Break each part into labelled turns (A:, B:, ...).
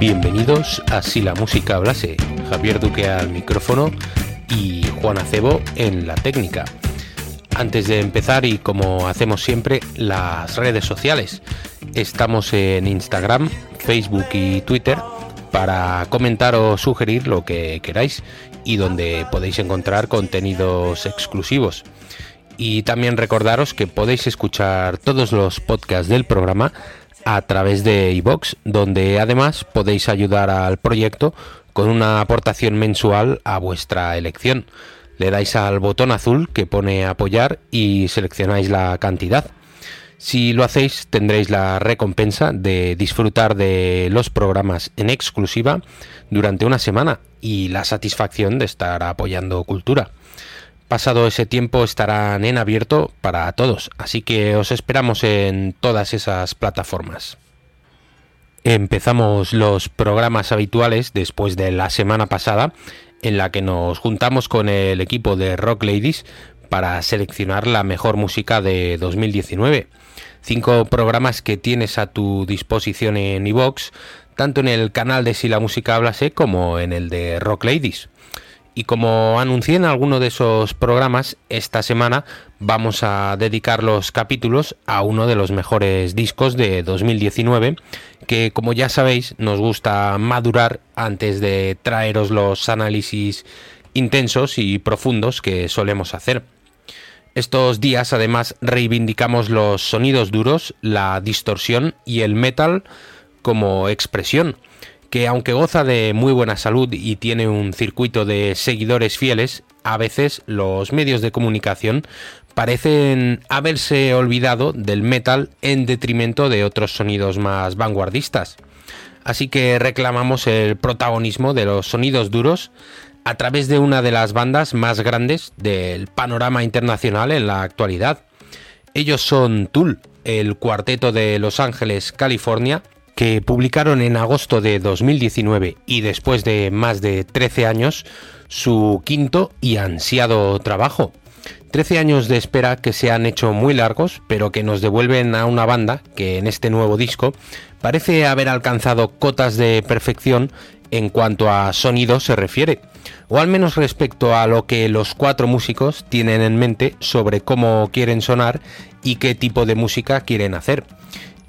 A: Bienvenidos a Si la música hablase. Javier Duque al micrófono y Juan Acebo en la técnica. Antes de empezar y como hacemos siempre, las redes sociales. Estamos en Instagram, Facebook y Twitter para comentar o sugerir lo que queráis y donde podéis encontrar contenidos exclusivos. Y también recordaros que podéis escuchar todos los podcasts del programa a través de iBox, donde además podéis ayudar al proyecto con una aportación mensual a vuestra elección. Le dais al botón azul que pone apoyar y seleccionáis la cantidad. Si lo hacéis tendréis la recompensa de disfrutar de los programas en exclusiva durante una semana y la satisfacción de estar apoyando cultura. Pasado ese tiempo estarán en abierto para todos, así que os esperamos en todas esas plataformas. Empezamos los programas habituales después de la semana pasada en la que nos juntamos con el equipo de Rock Ladies para seleccionar la mejor música de 2019. Cinco programas que tienes a tu disposición en iVox, tanto en el canal de Si la música hablase como en el de Rock Ladies. Y como anuncié en alguno de esos programas, esta semana vamos a dedicar los capítulos a uno de los mejores discos de 2019, que como ya sabéis nos gusta madurar antes de traeros los análisis intensos y profundos que solemos hacer. Estos días además reivindicamos los sonidos duros, la distorsión y el metal como expresión que aunque goza de muy buena salud y tiene un circuito de seguidores fieles, a veces los medios de comunicación parecen haberse olvidado del metal en detrimento de otros sonidos más vanguardistas. Así que reclamamos el protagonismo de los sonidos duros a través de una de las bandas más grandes del panorama internacional en la actualidad. Ellos son Tool, el cuarteto de Los Ángeles, California, que publicaron en agosto de 2019 y después de más de 13 años su quinto y ansiado trabajo. 13 años de espera que se han hecho muy largos, pero que nos devuelven a una banda que en este nuevo disco parece haber alcanzado cotas de perfección en cuanto a sonido se refiere, o al menos respecto a lo que los cuatro músicos tienen en mente sobre cómo quieren sonar y qué tipo de música quieren hacer.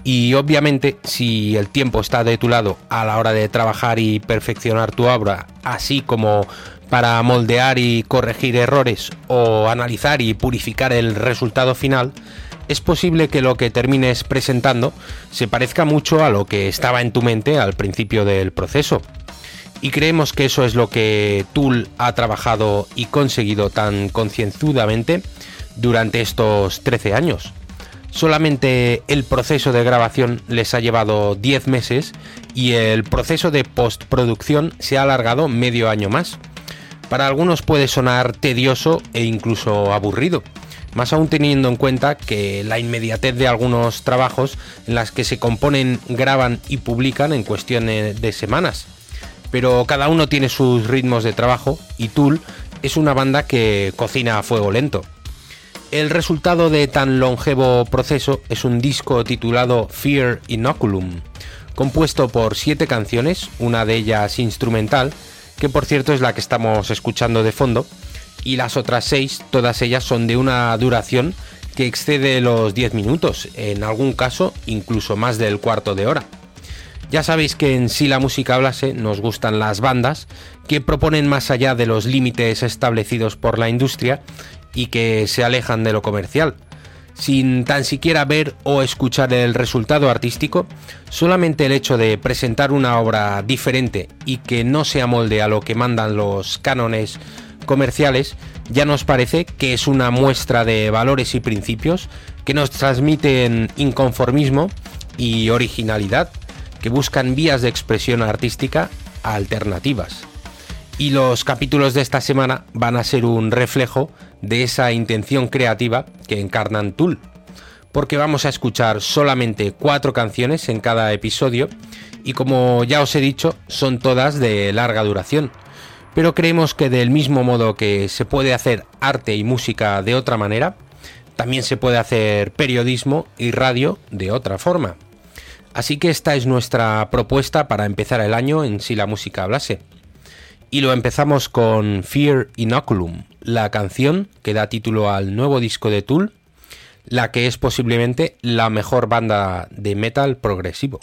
A: Y obviamente, si el tiempo está de tu lado a la hora de trabajar y perfeccionar tu obra, así como para moldear y corregir errores o analizar y purificar el resultado final, es posible que lo que termines presentando se parezca mucho a lo que estaba en tu mente al principio del proceso. Y creemos que eso es lo que Tool ha trabajado y conseguido tan concienzudamente durante estos 13 años. Solamente el proceso de grabación les ha llevado 10 meses y el proceso de postproducción se ha alargado medio año más. Para algunos puede sonar tedioso e incluso aburrido, más aún teniendo en cuenta que la inmediatez de algunos trabajos en las que se componen, graban y publican en cuestión de semanas. Pero cada uno tiene sus ritmos de trabajo y Tool es una banda que cocina a fuego lento. El resultado de tan longevo proceso es un disco titulado Fear Inoculum, compuesto por siete canciones, una de ellas instrumental, que por cierto es la que estamos escuchando de fondo, y las otras seis, todas ellas son de una duración que excede los 10 minutos, en algún caso incluso más del cuarto de hora. Ya sabéis que en sí la música hablase nos gustan las bandas que proponen más allá de los límites establecidos por la industria y que se alejan de lo comercial. Sin tan siquiera ver o escuchar el resultado artístico, solamente el hecho de presentar una obra diferente y que no se amolde a lo que mandan los cánones comerciales, ya nos parece que es una muestra de valores y principios que nos transmiten inconformismo y originalidad, que buscan vías de expresión artística alternativas. Y los capítulos de esta semana van a ser un reflejo de esa intención creativa que encarnan Tool, porque vamos a escuchar solamente cuatro canciones en cada episodio y como ya os he dicho, son todas de larga duración. Pero creemos que del mismo modo que se puede hacer arte y música de otra manera, también se puede hacer periodismo y radio de otra forma. Así que esta es nuestra propuesta para empezar el año en Si la música hablase. Y lo empezamos con Fear Inoculum, la canción que da título al nuevo disco de Tool, la que es posiblemente la mejor banda de metal progresivo.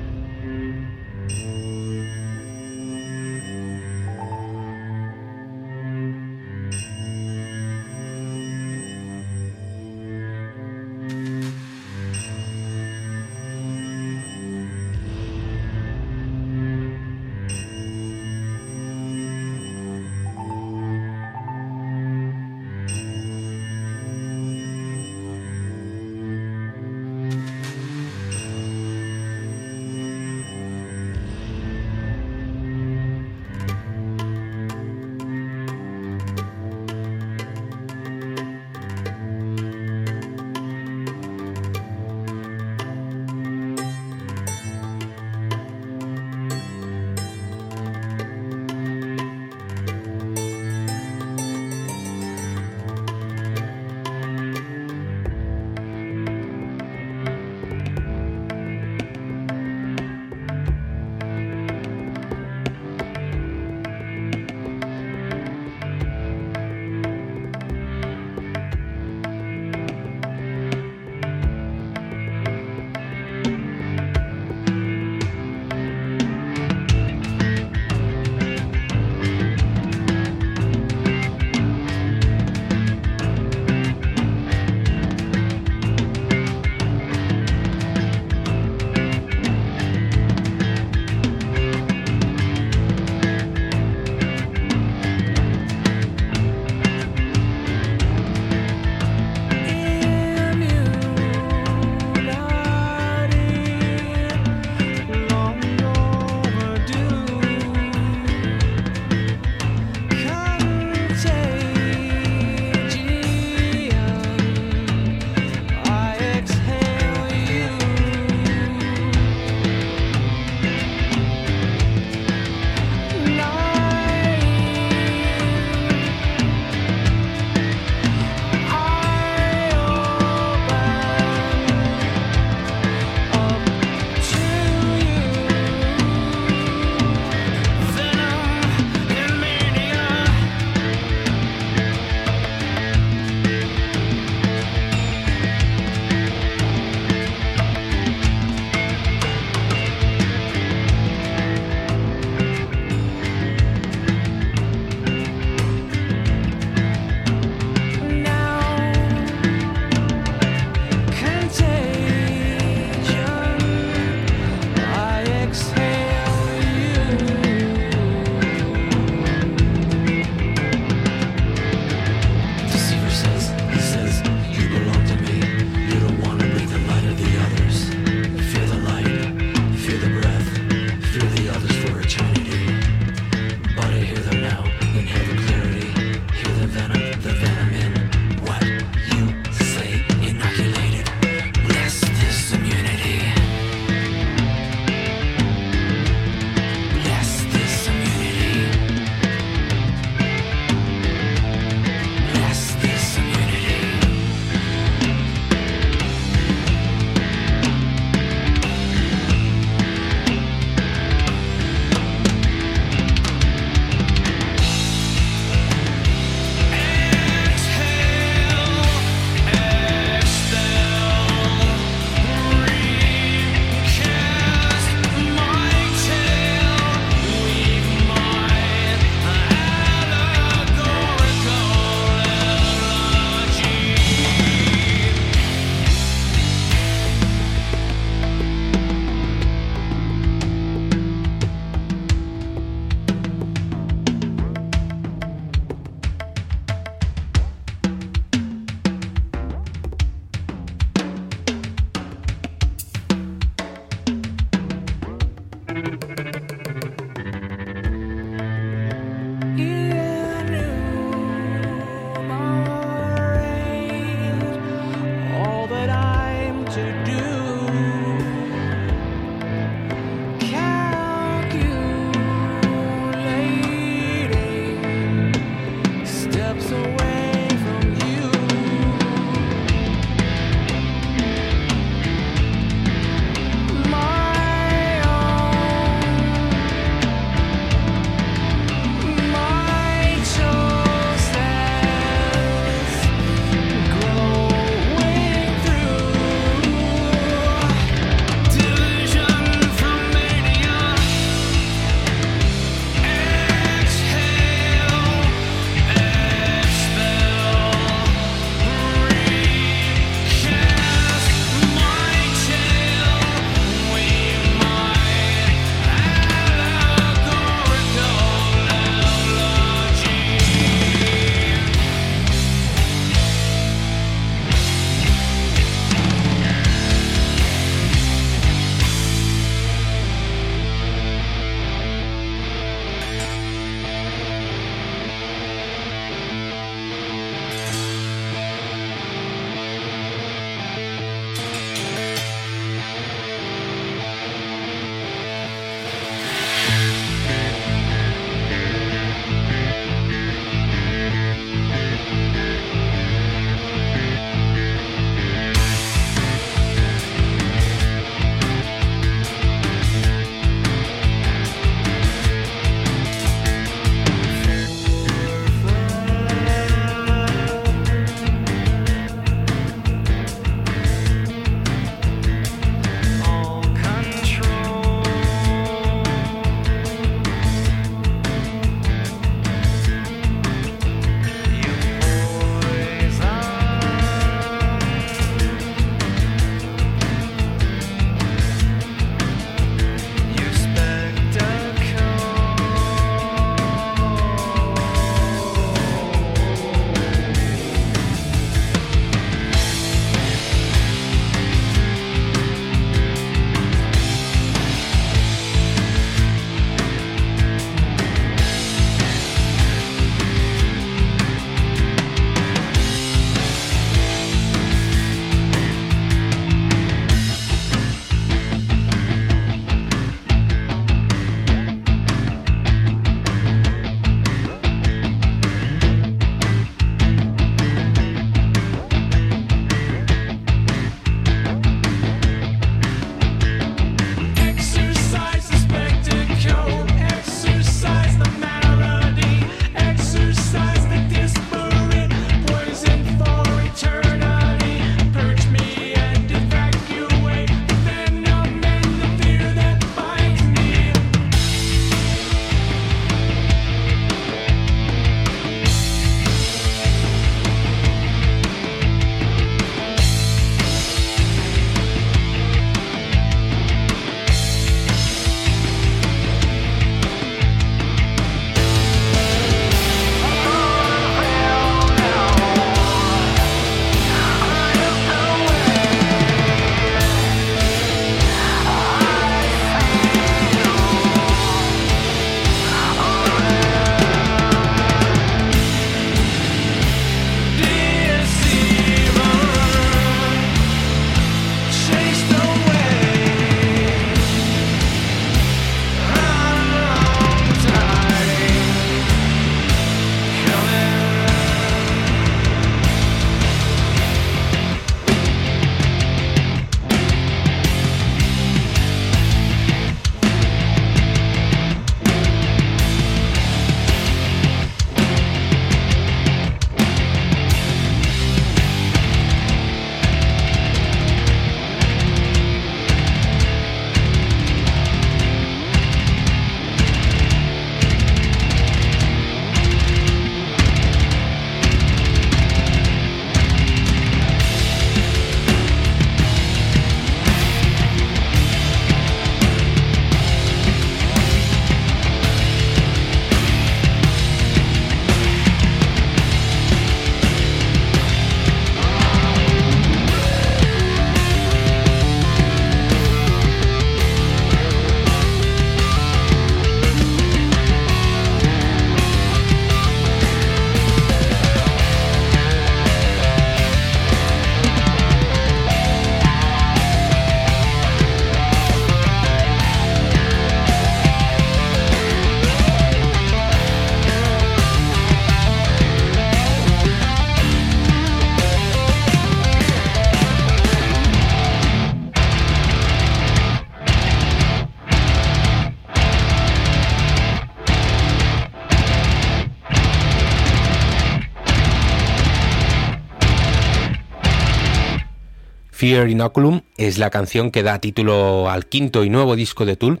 A: Fear Inoculum es la canción que da título al quinto y nuevo disco de Tool,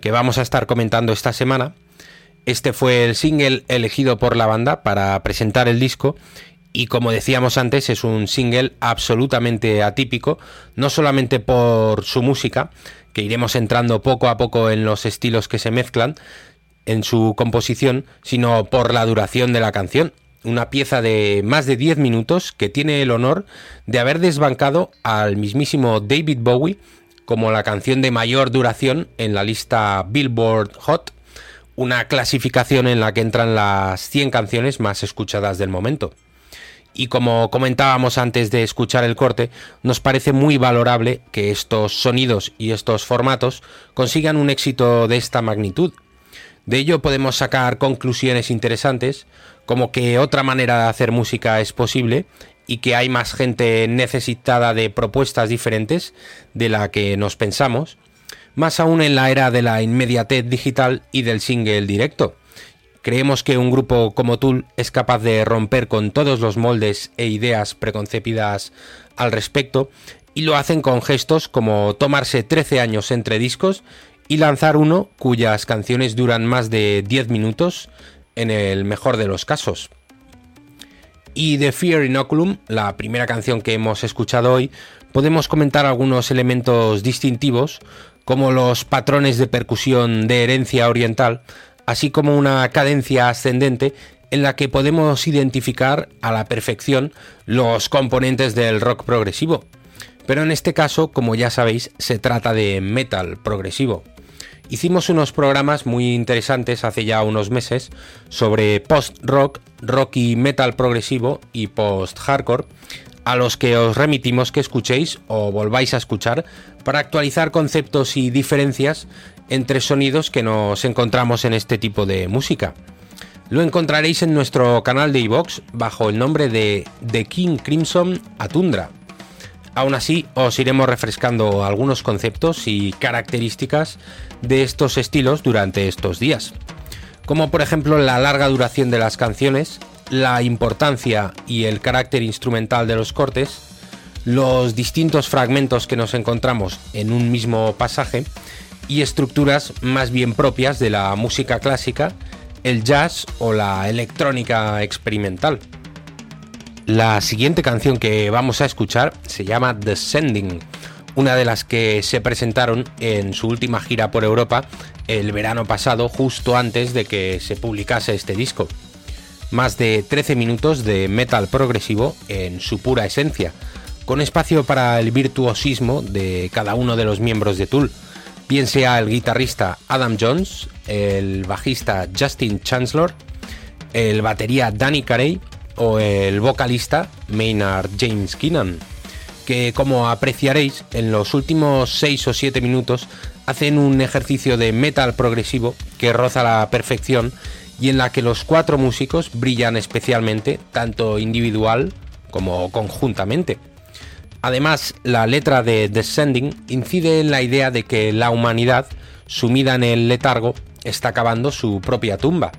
A: que vamos a estar comentando esta semana. Este fue el single elegido por la banda para presentar el disco y como decíamos antes es un single absolutamente atípico, no solamente por su música, que iremos entrando poco a poco en los estilos que se mezclan en su composición, sino por la duración de la canción. Una pieza de más de 10 minutos que tiene el honor de haber desbancado al mismísimo David Bowie como la canción de mayor duración en la lista Billboard Hot, una clasificación en la que entran las 100 canciones más escuchadas del momento y como comentábamos antes de escuchar el corte, nos parece muy valorable que estos sonidos y estos formatos consigan un éxito de esta magnitud. De ello podemos sacar conclusiones interesantes, como que otra manera de hacer música es posible y que hay más gente necesitada de propuestas diferentes de la que nos pensamos, más aún en la era de la inmediatez digital y del single directo. Creemos que un grupo como Tool es capaz de romper con todos los moldes e ideas preconcebidas al respecto y lo hacen con gestos como tomarse 13 años entre discos y lanzar uno cuyas canciones duran más de 10 minutos en el mejor de los casos. Y de Fear Inoculum, la primera canción que hemos escuchado hoy, podemos comentar algunos elementos distintivos como los patrones de percusión de herencia oriental, así como una cadencia ascendente en la que podemos identificar a la perfección los componentes del rock progresivo. Pero en este caso, como ya sabéis, se trata de metal progresivo. Hicimos unos programas muy interesantes hace ya unos meses sobre post-rock, rock y metal progresivo y post-hardcore, a los que os remitimos que escuchéis o volváis a escuchar para actualizar conceptos y diferencias entre sonidos que nos encontramos en este tipo de música. Lo encontraréis en nuestro canal de iVox bajo el nombre de The King Crimson Atundra. Aún así, os iremos refrescando algunos conceptos y características de estos estilos durante estos días, como por ejemplo la larga duración de las canciones, la importancia y el carácter instrumental de los cortes, los distintos fragmentos que nos encontramos en un mismo pasaje y estructuras más bien propias de la música clásica, el jazz o la electrónica experimental. La siguiente canción que vamos a escuchar se llama Descending, una de las que se presentaron en su última gira por Europa el verano pasado, justo antes de que se publicase este disco. Más de 13 minutos de metal progresivo en su pura esencia, con espacio para el virtuosismo de cada uno de los miembros de Tool bien sea el guitarrista Adam Jones, el bajista Justin Chancellor, el batería Danny Carey o el vocalista Maynard James Keenan, que como apreciaréis en los últimos 6 o 7 minutos hacen un ejercicio de metal progresivo que roza la perfección y en la que los cuatro músicos brillan especialmente, tanto individual como conjuntamente. Además, la letra de Descending incide en la idea de que la humanidad, sumida en el letargo, está cavando su propia tumba,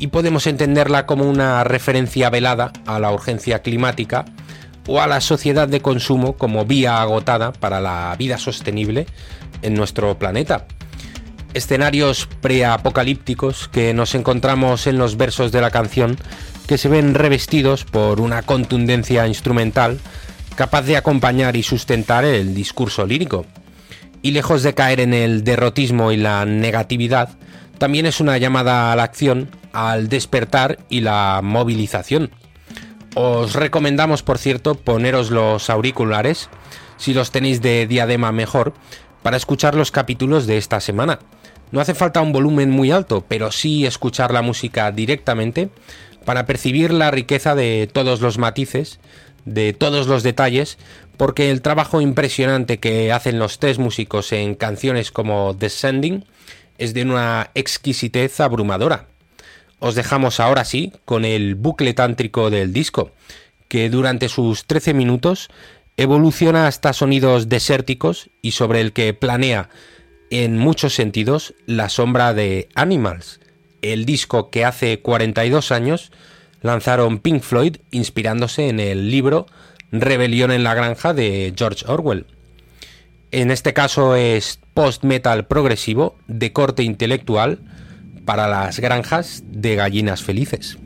A: y podemos entenderla como una referencia velada a la urgencia climática o a la sociedad de consumo como vía agotada para la vida sostenible en nuestro planeta. Escenarios preapocalípticos que nos encontramos en los versos de la canción que se ven revestidos por una contundencia instrumental capaz de acompañar y sustentar el discurso lírico. Y lejos de caer en el derrotismo y la negatividad, también es una llamada a la acción, al despertar y la movilización. Os recomendamos, por cierto, poneros los auriculares, si los tenéis de diadema mejor, para escuchar los capítulos de esta semana. No hace falta un volumen muy alto, pero sí escuchar la música directamente para percibir la riqueza de todos los matices de todos los detalles, porque el trabajo impresionante que hacen los tres músicos en canciones como Descending es de una exquisitez abrumadora. Os dejamos ahora sí con el bucle tántrico del disco, que durante sus 13 minutos evoluciona hasta sonidos desérticos y sobre el que planea en muchos sentidos la sombra de Animals, el disco que hace 42 años lanzaron Pink Floyd inspirándose en el libro Rebelión en la Granja de George Orwell. En este caso es post-metal progresivo de corte intelectual para las granjas de gallinas felices.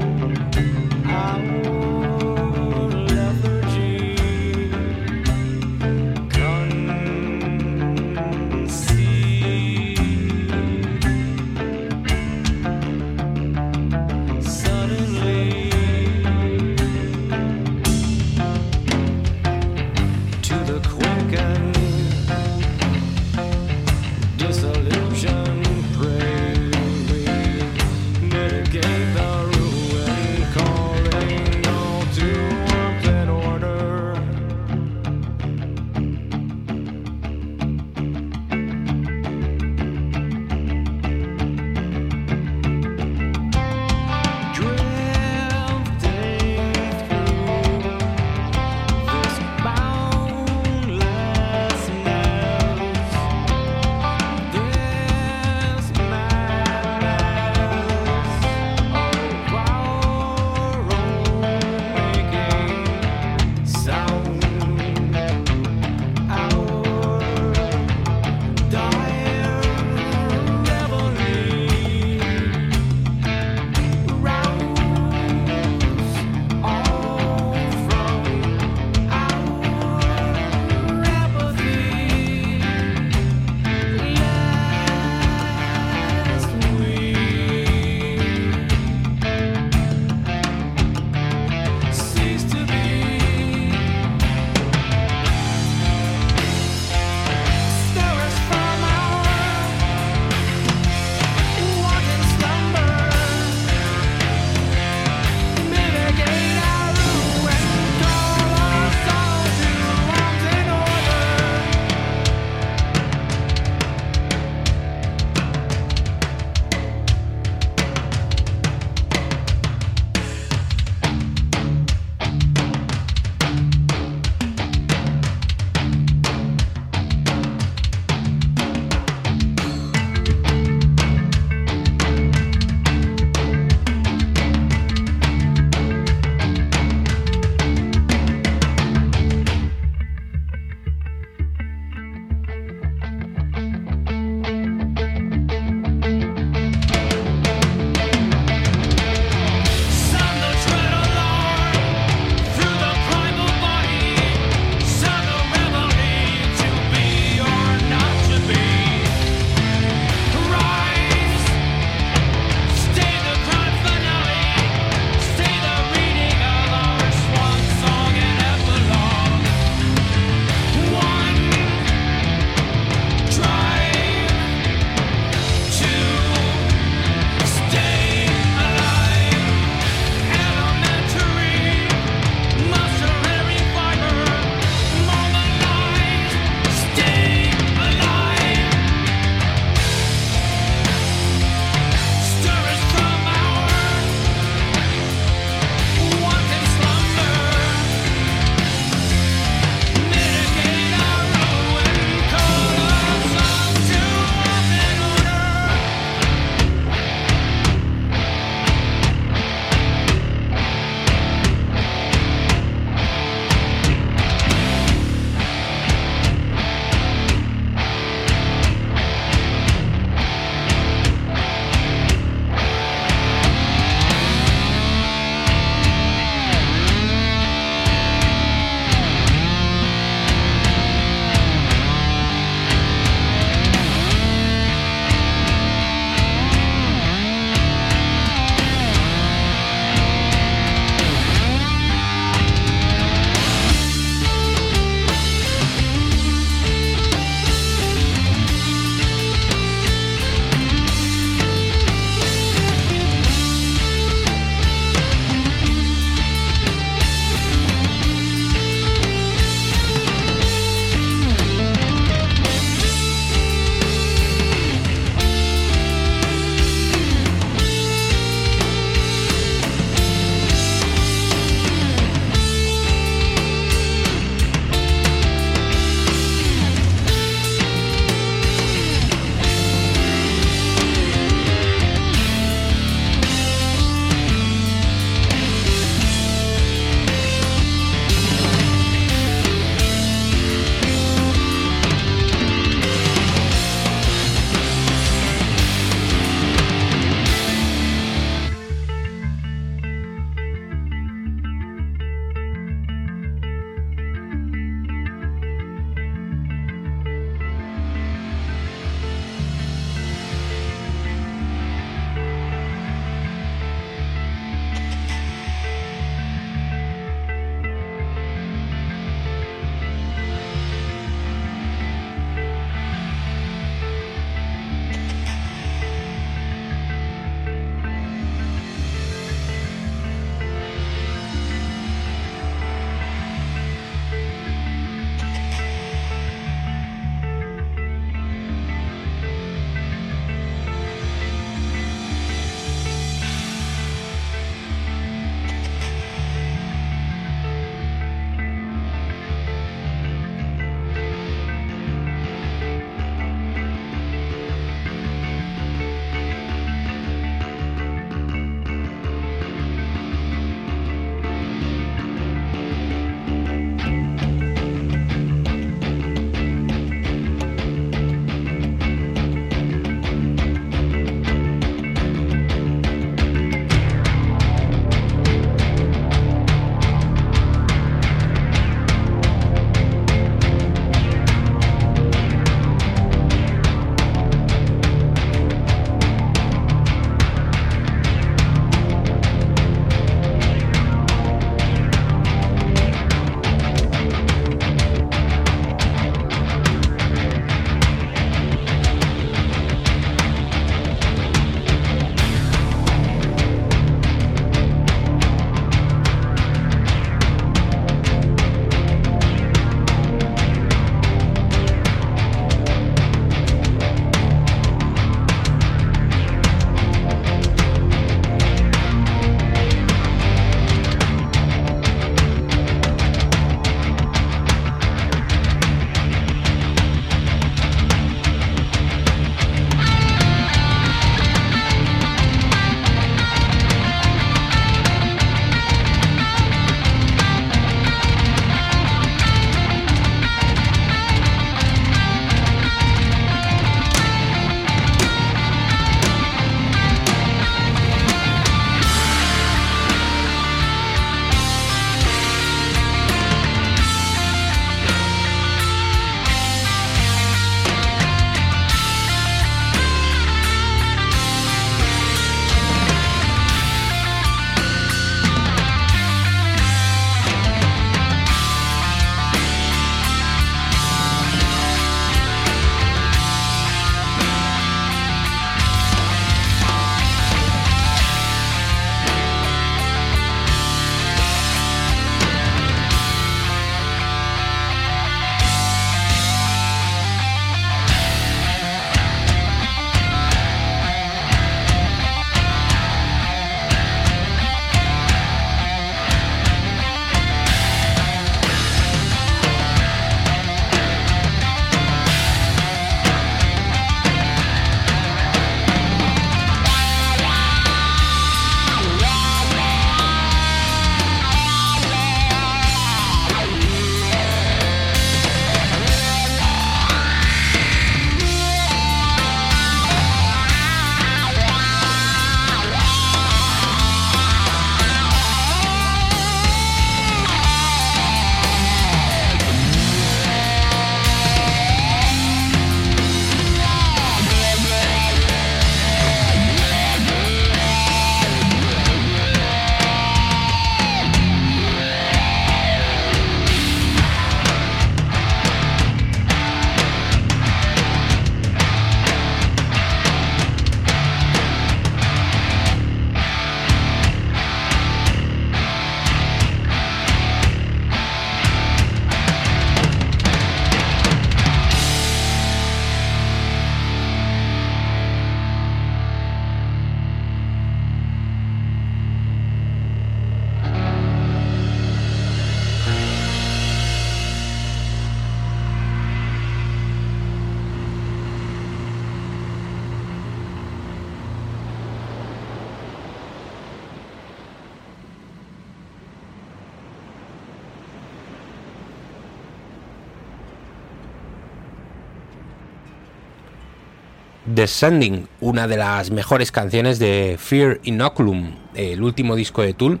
A: Descending, una de las mejores canciones de Fear Inoculum, el último disco de Tool,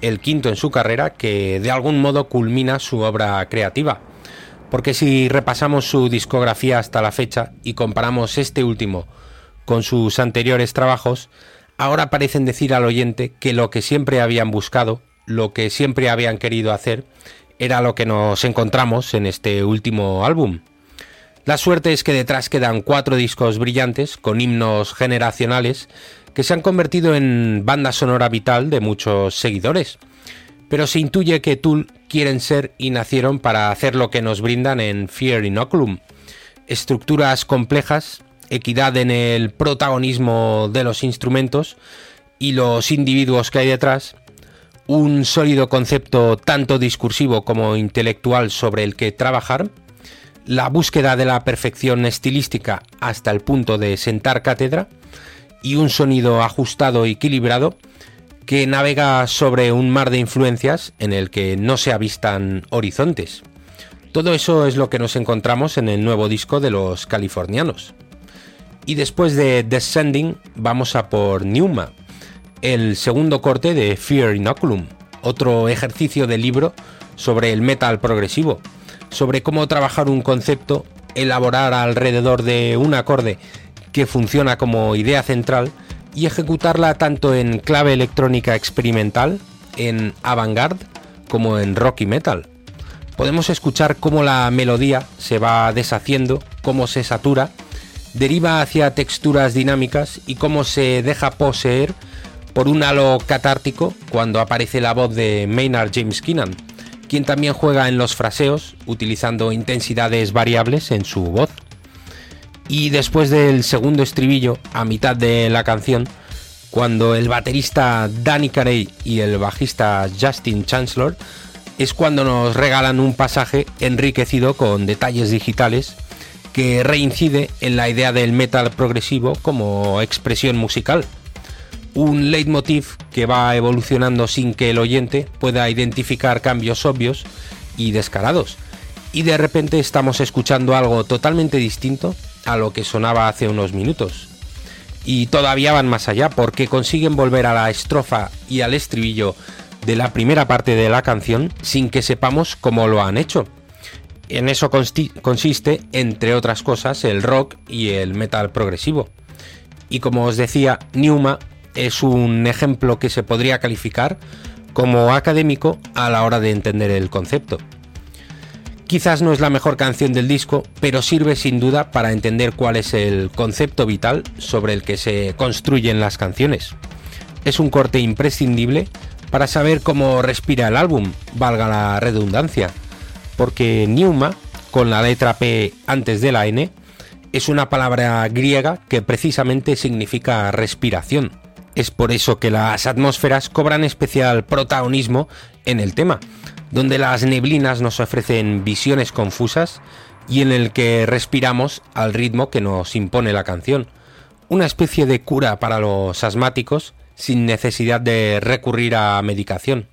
A: el quinto en su carrera, que de algún modo culmina su obra creativa. Porque si repasamos su discografía hasta la fecha y comparamos este último con sus anteriores trabajos, ahora parecen decir al oyente que lo que siempre habían buscado, lo que siempre habían querido hacer, era lo que nos encontramos en este último álbum. La suerte es que detrás quedan cuatro discos brillantes con himnos generacionales que se han convertido en banda sonora vital de muchos seguidores. Pero se intuye que Tool quieren ser y nacieron para hacer lo que nos brindan en Fear Inoculum. Estructuras complejas, equidad en el protagonismo de los instrumentos y los individuos que hay detrás, un sólido concepto tanto discursivo como intelectual sobre el que trabajar, la búsqueda de la perfección estilística hasta el punto de sentar cátedra y un sonido ajustado y equilibrado que navega sobre un mar de influencias en el que no se avistan horizontes. Todo eso es lo que nos encontramos en el nuevo disco de los californianos. Y después de Descending vamos a por Newma, el segundo corte de Fear Inoculum, otro ejercicio de libro sobre el metal progresivo, sobre cómo trabajar un concepto, elaborar alrededor de un acorde que funciona como idea central y ejecutarla tanto en clave electrónica experimental, en avant-garde, como en rock y metal. Podemos escuchar cómo la melodía se va deshaciendo, cómo se satura, deriva hacia texturas dinámicas y cómo se deja poseer por un halo catártico cuando aparece la voz de Maynard James Keenan quien también juega en los fraseos, utilizando intensidades variables en su voz. Y después del segundo estribillo, a mitad de la canción, cuando el baterista Danny Carey y el bajista Justin Chancellor es cuando nos regalan un pasaje enriquecido con detalles digitales que reincide en la idea del metal progresivo como expresión musical un leitmotiv que va evolucionando sin que el oyente pueda identificar cambios obvios y descarados. Y de repente estamos escuchando algo totalmente distinto a lo que sonaba hace unos minutos. Y todavía van más allá porque consiguen volver a la estrofa y al estribillo de la primera parte de la canción sin que sepamos cómo lo han hecho. En eso consiste, entre otras cosas, el rock y el metal progresivo. Y como os decía, Newma es un ejemplo que se podría calificar como académico a la hora de entender el concepto. Quizás no es la mejor canción del disco, pero sirve sin duda para entender cuál es el concepto vital sobre el que se construyen las canciones. Es un corte imprescindible para saber cómo respira el álbum, valga la redundancia, porque Neuma, con la letra P antes de la N, es una palabra griega que precisamente significa respiración. Es por eso que las atmósferas cobran especial protagonismo en el tema, donde las neblinas nos ofrecen visiones confusas y en el que respiramos al ritmo que nos impone la canción. Una especie de cura para los asmáticos sin necesidad de recurrir a medicación.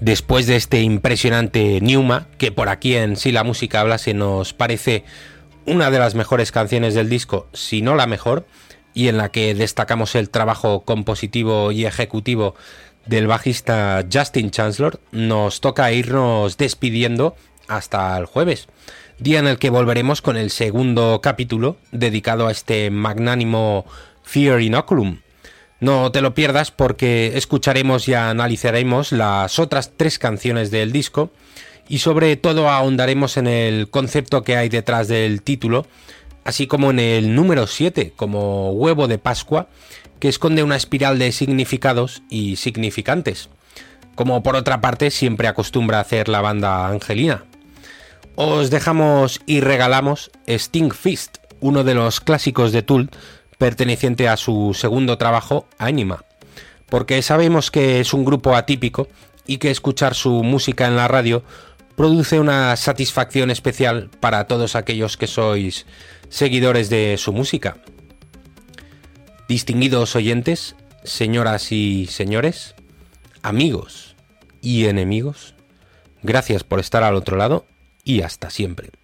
A: Después de este impresionante Newma, que por aquí en Si la música habla se nos parece una de las mejores canciones del disco, si no la mejor, y en la que destacamos el trabajo compositivo y ejecutivo del bajista Justin Chancellor, nos toca irnos despidiendo hasta el jueves, día en el que volveremos con el segundo capítulo dedicado a este magnánimo Fear Inoculum. No te lo pierdas porque escucharemos y analizaremos las otras tres canciones del disco y sobre todo ahondaremos en el concepto que hay detrás del título, así como en el número 7 como huevo de Pascua, que esconde una espiral de significados y significantes, como por otra parte siempre acostumbra hacer la banda Angelina. Os dejamos y regalamos Sting Fist, uno de los clásicos de Tool, perteneciente a su segundo trabajo, Anima, porque sabemos que es un grupo atípico y que escuchar su música en la radio produce una satisfacción especial para todos aquellos que sois seguidores de su música. Distinguidos oyentes, señoras y señores, amigos y enemigos, gracias por estar al otro lado y hasta siempre.